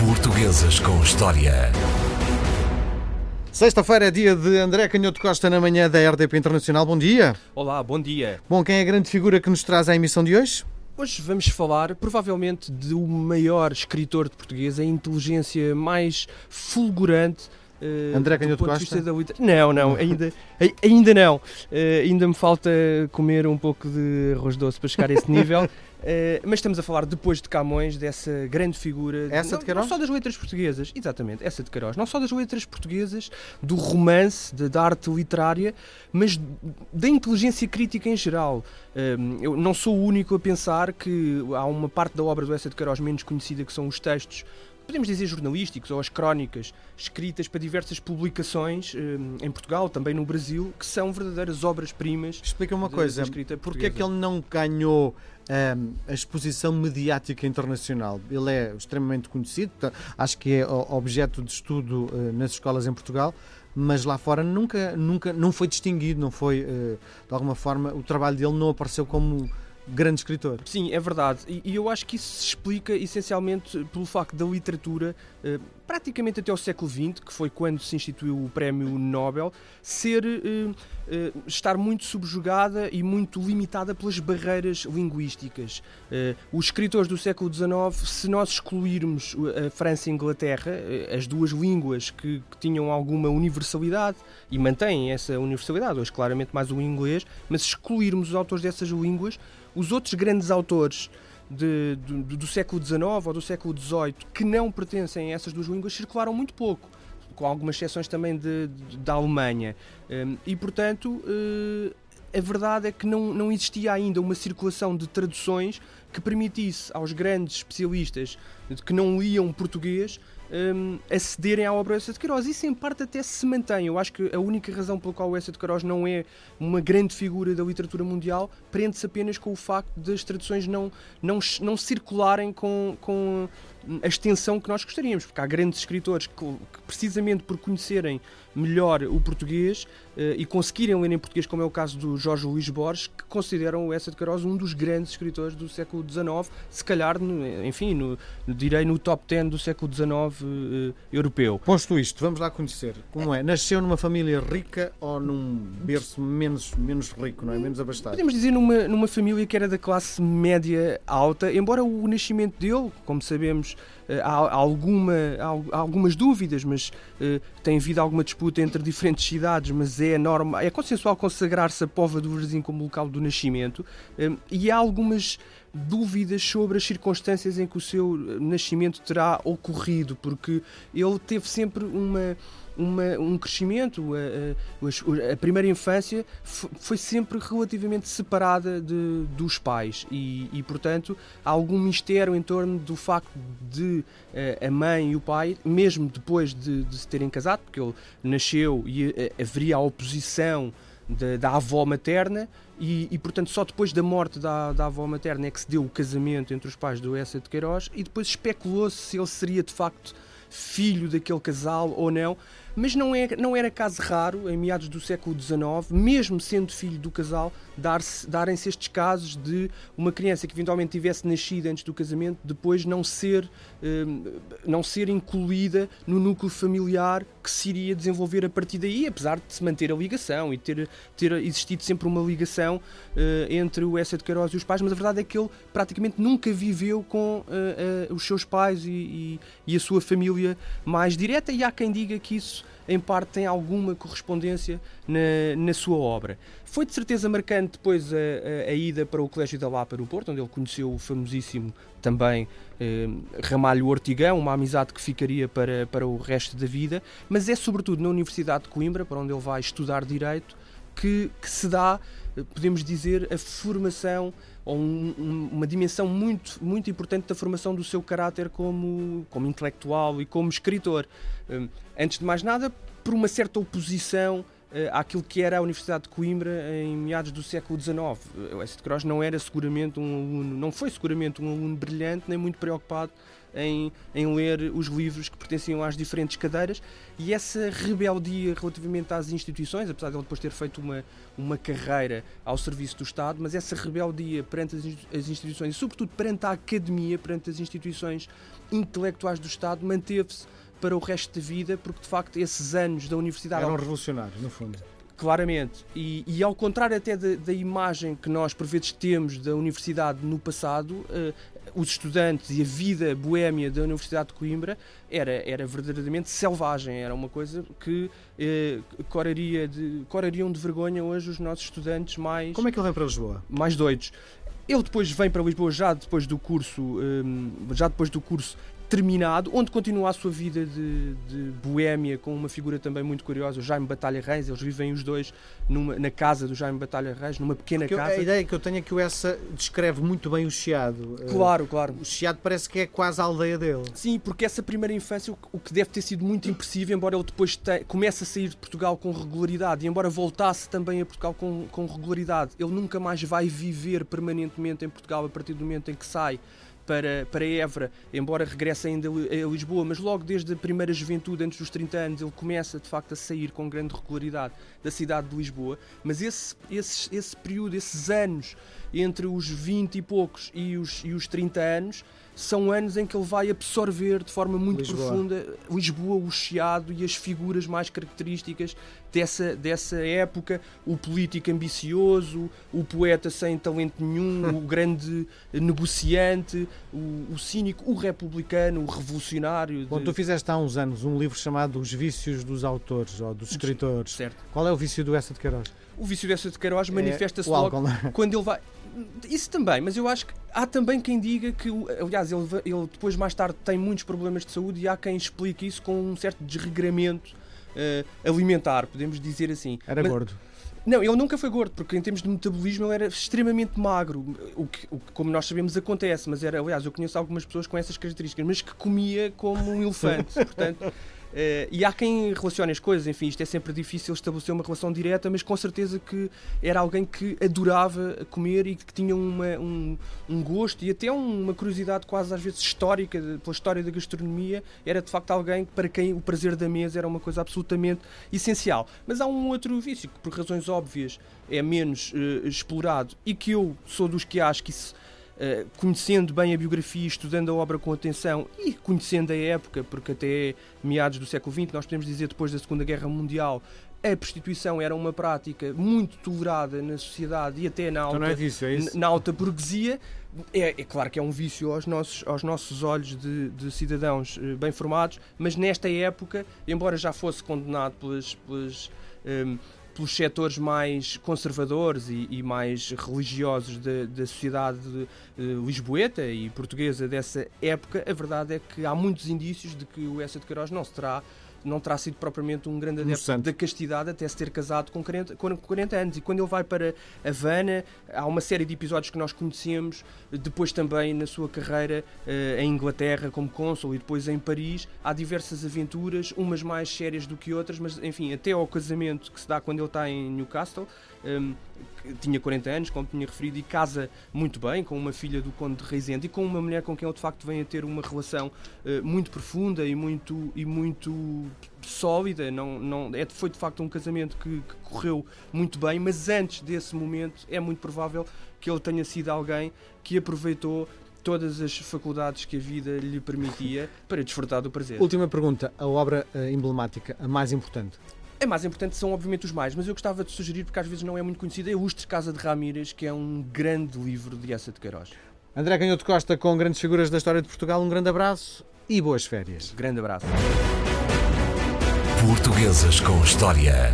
Portuguesas com História. Sexta-feira é dia de André Canhoto Costa na manhã da RDP Internacional. Bom dia. Olá, bom dia. Bom, quem é a grande figura que nos traz à emissão de hoje? Hoje vamos falar, provavelmente, do maior escritor de português, a inteligência mais fulgurante. Uh, André Canhoto Costa? Da. Não, não, ainda, ainda não. Uh, ainda me falta comer um pouco de arroz doce para chegar a esse nível. Uh, mas estamos a falar depois de Camões, dessa grande figura. Essa de Queiroz? Não só das letras portuguesas, exatamente, essa de Queiroz. Não só das letras portuguesas, do romance, de, da arte literária, mas da inteligência crítica em geral. Uh, eu não sou o único a pensar que há uma parte da obra do Essa de Queiroz menos conhecida, que são os textos podemos dizer jornalísticos ou as crónicas escritas para diversas publicações eh, em Portugal, também no Brasil, que são verdadeiras obras-primas. Explica uma coisa, porque é que ele não ganhou um, a exposição mediática internacional? Ele é extremamente conhecido, acho que é objeto de estudo uh, nas escolas em Portugal, mas lá fora nunca, nunca não foi distinguido, não foi, uh, de alguma forma, o trabalho dele não apareceu como grande escritor. Sim, é verdade. E, e, eu acho que isso se explica essencialmente pelo facto da literatura, eh, praticamente até o século XX, que foi quando se instituiu o Prémio Nobel, ser eh, eh, estar muito subjugada e muito limitada pelas barreiras linguísticas. Eh, os escritores do século XIX, se nós excluirmos a França e a Inglaterra, eh, as duas línguas que, que tinham alguma universalidade e mantêm essa universalidade, hoje claramente mais o inglês, mas se excluirmos os autores dessas línguas, os outros grandes autores de, do, do, século XIX ou do século XVIII que não pertencem a essas duas línguas circularam muito pouco, com algumas exceções também de, de, da Alemanha. Um, e, portanto, uh, a verdade é que não, não existia ainda uma circulação de traduções que permitisse aos grandes especialistas que não liam português um, acederem à obra Essa de Queiroz. Isso em parte até se mantém. Eu acho que a única razão pela qual o Essa de Queiroz não é uma grande figura da literatura mundial prende-se apenas com o facto das traduções não, não, não circularem com, com a extensão que nós gostaríamos, porque há grandes escritores que, que precisamente por conhecerem melhor o português uh, e conseguirem ler em português, como é o caso do Jorge Luís Borges, que consideram o Essa de Queiroz um dos grandes escritores do século XIX, se calhar, enfim, no, direi no top 10 do século XIX uh, europeu. Posto isto, vamos lá conhecer como é. Nasceu numa família rica ou num berço menos, menos rico, não é? Menos abastado? Podemos dizer numa, numa família que era da classe média alta, embora o nascimento dele, como sabemos, há, alguma, há, algumas dúvidas, mas uh, tem havido alguma disputa entre diferentes cidades, mas é normal, é consensual consagrar-se a Pova do Varzim como local do nascimento, uh, e há algumas dúvidas sobre as circunstâncias em que o seu nascimento terá ocorrido, porque ele teve sempre uma uma, um crescimento. A, a, a, primeira infância foi sempre relativamente separada de, dos pais e, e, portanto, há algum mistério em torno do facto de a, a mãe e o pai, mesmo depois de, de se terem casado, porque ele nasceu e haveria a oposição da, da avó materna, e, e, portanto só depois da morte da, da avó materna é que se deu o casamento entre os pais do Essa de Queiroz e depois especulou-se se ele seria de facto filho daquele casal ou não, mas não, é, não era caso raro, em meados do século XIX, mesmo sendo filho do casal, darem-se estes casos de uma criança que eventualmente tivesse nascido antes do casamento, depois não ser, hum, não ser incluída no núcleo familiar que se iria desenvolver a partir daí, apesar de se manter a ligação e ter, ter existido sempre uma ligação uh, entre o Essa de Queiroz e os pais, mas a verdade é que ele praticamente nunca viveu com uh, uh, os seus pais e, e, e a sua família mais direta, e há quem diga que isso em parte tem alguma correspondência na, na sua obra. Foi de certeza marcante depois a, a, a, ida para o Colégio da Lapa no Porto, onde ele conheceu o famosíssimo também eh, Ramalho Ortigão, uma amizade que ficaria para, para o resto da vida, mas é sobretudo na Universidade de Coimbra, para onde ele vai estudar Direito, que, que se dá, podemos dizer, a formação ou um, um, uma dimensão muito, muito importante da formação do seu caráter como, como intelectual e como escritor. Um, antes de mais nada, por uma certa oposição àquilo que era a Universidade de Coimbra em meados do século XIX. O Essa de Queiroz não era seguramente um aluno, não foi seguramente um aluno brilhante, nem muito preocupado em, em, ler os livros que pertenciam às diferentes cadeiras e essa rebeldia relativamente às instituições, apesar de ele depois ter feito uma, uma carreira ao serviço do Estado, mas essa rebeldia perante as, instituições e, sobretudo, perante a academia, perante as instituições intelectuais do Estado, manteve-se para o resto da vida, porque de facto esses anos da universidade. Eram revolucionários, no fundo. Claramente. E, e ao contrário até da, da, imagem que nós por vezes temos da universidade no passado, uh, os estudantes e a vida boêmia da Universidade de Coimbra era, era verdadeiramente selvagem. Era uma coisa que uh, coraria de, corariam de vergonha hoje os nossos estudantes mais. Como é que ele vem para Lisboa? Mais doidos. Ele depois vem para Lisboa já depois do curso, um, eh, já depois do curso terminado, onde continua a sua vida de, de boémia com uma figura também muito curiosa, o Jaime Batalha Reis. Eles vivem os dois numa, na casa do Jaime Batalha Reis, numa pequena Porque casa. a ideia que eu tenho é que o Essa descreve muito bem o Chiado. Claro, claro. O Chiado parece que é quase a aldeia dele. Sim, porque essa primeira infância, o que deve ter sido muito impressivo, embora ele depois te, comece a sair de Portugal com regularidade e embora voltasse também a Portugal com, com regularidade, ele nunca mais vai viver permanentemente em Portugal a partir do momento em que sai para, para Évora, embora regresse ainda a Lisboa, mas logo desde a primeira juventude, antes dos 30 anos, ele começa de facto a sair com grande regularidade da cidade de Lisboa. Mas esse, esse, esse período, esses anos entre os 20 e poucos e os, e os 30 anos, são anos em que ele vai absorver de forma muito Lisboa. profunda Lisboa, o Chiado e as figuras mais características dessa, dessa época. O político ambicioso, o poeta sem talento nenhum, o grande negociante, o, o, cínico, o republicano, o revolucionário. De... Bom, tu fizeste há uns anos um livro chamado Os Vícios dos Autores ou dos Escritores. Certo. Qual é o vício do Essa de Queiroz? O vício dessa de Queiroz é manifesta-se logo álcool, é? quando ele vai. Isso também, mas eu acho que há também quem diga que, aliás, ele, ele depois mais tarde tem muitos problemas de saúde e há quem explique isso com um certo desregramento uh, alimentar, podemos dizer assim. Era mas, gordo. Não, ele nunca foi gordo, porque em termos de metabolismo ele era extremamente magro, o que, o que, como nós sabemos, acontece, mas era, aliás, eu conheço algumas pessoas com essas características, mas que comia como um elefante, portanto... Uh, e há quem relacione as coisas, enfim, isto é sempre difícil estabelecer uma relação direta, mas com certeza que era alguém que adorava comer e que tinha uma, um, um gosto e até uma curiosidade quase às vezes histórica pela história da gastronomia. Era de facto alguém para quem o prazer da mesa era uma coisa absolutamente essencial. Mas há um outro vício que, por razões óbvias, é menos uh, explorado e que eu sou dos que acho que isso Uh, conhecendo bem a biografia, estudando a obra com atenção e conhecendo a época, porque até meados do século XX, nós podemos dizer depois da Segunda Guerra Mundial, a prostituição era uma prática muito tolerada na sociedade e até na alta, então é é na alta burguesia. É, é, claro que é um vício aos nossos, aos nossos olhos de, de cidadãos uh, bem formados, mas nesta época, embora já fosse condenado pelas, pelas um, pelos setores mais conservadores e, e mais religiosos da, da sociedade de, de lisboeta e portuguesa dessa época, a verdade é que há muitos indícios de que o Essa de Queiroz não se terá não terá sido propriamente um grande adepto da castidade até se ter casado com 40, com 40 anos. E quando ele vai para Havana, há uma série de episódios que nós conhecemos, depois também na sua carreira uh, em Inglaterra como cônsul e depois em Paris, há diversas aventuras, umas mais sérias do que outras, mas enfim, até ao casamento que se dá quando ele está em Newcastle, um, tinha 40 anos, como tinha referido, e casa muito bem com uma filha do Conde de Reisende e com uma mulher com quem ele de facto vem a ter uma relação uh, muito profunda e muito, e muito sólida. Não, não, é, foi de facto um casamento que, que, correu muito bem, mas antes desse momento é muito provável que ele tenha sido alguém que aproveitou todas as faculdades que a vida lhe permitia para desfrutar do prazer. Última pergunta: a obra uh, emblemática, a mais importante? A mais importante são, obviamente, os mais, mas eu gostava de sugerir, porque às vezes não é muito conhecido, é Ustres Casa de Ramírez, que é um grande livro de Essa de Queiroz. André Canhoto Costa, com grandes figuras da história de Portugal, um grande abraço e boas férias. Grande abraço. Portuguesas com História.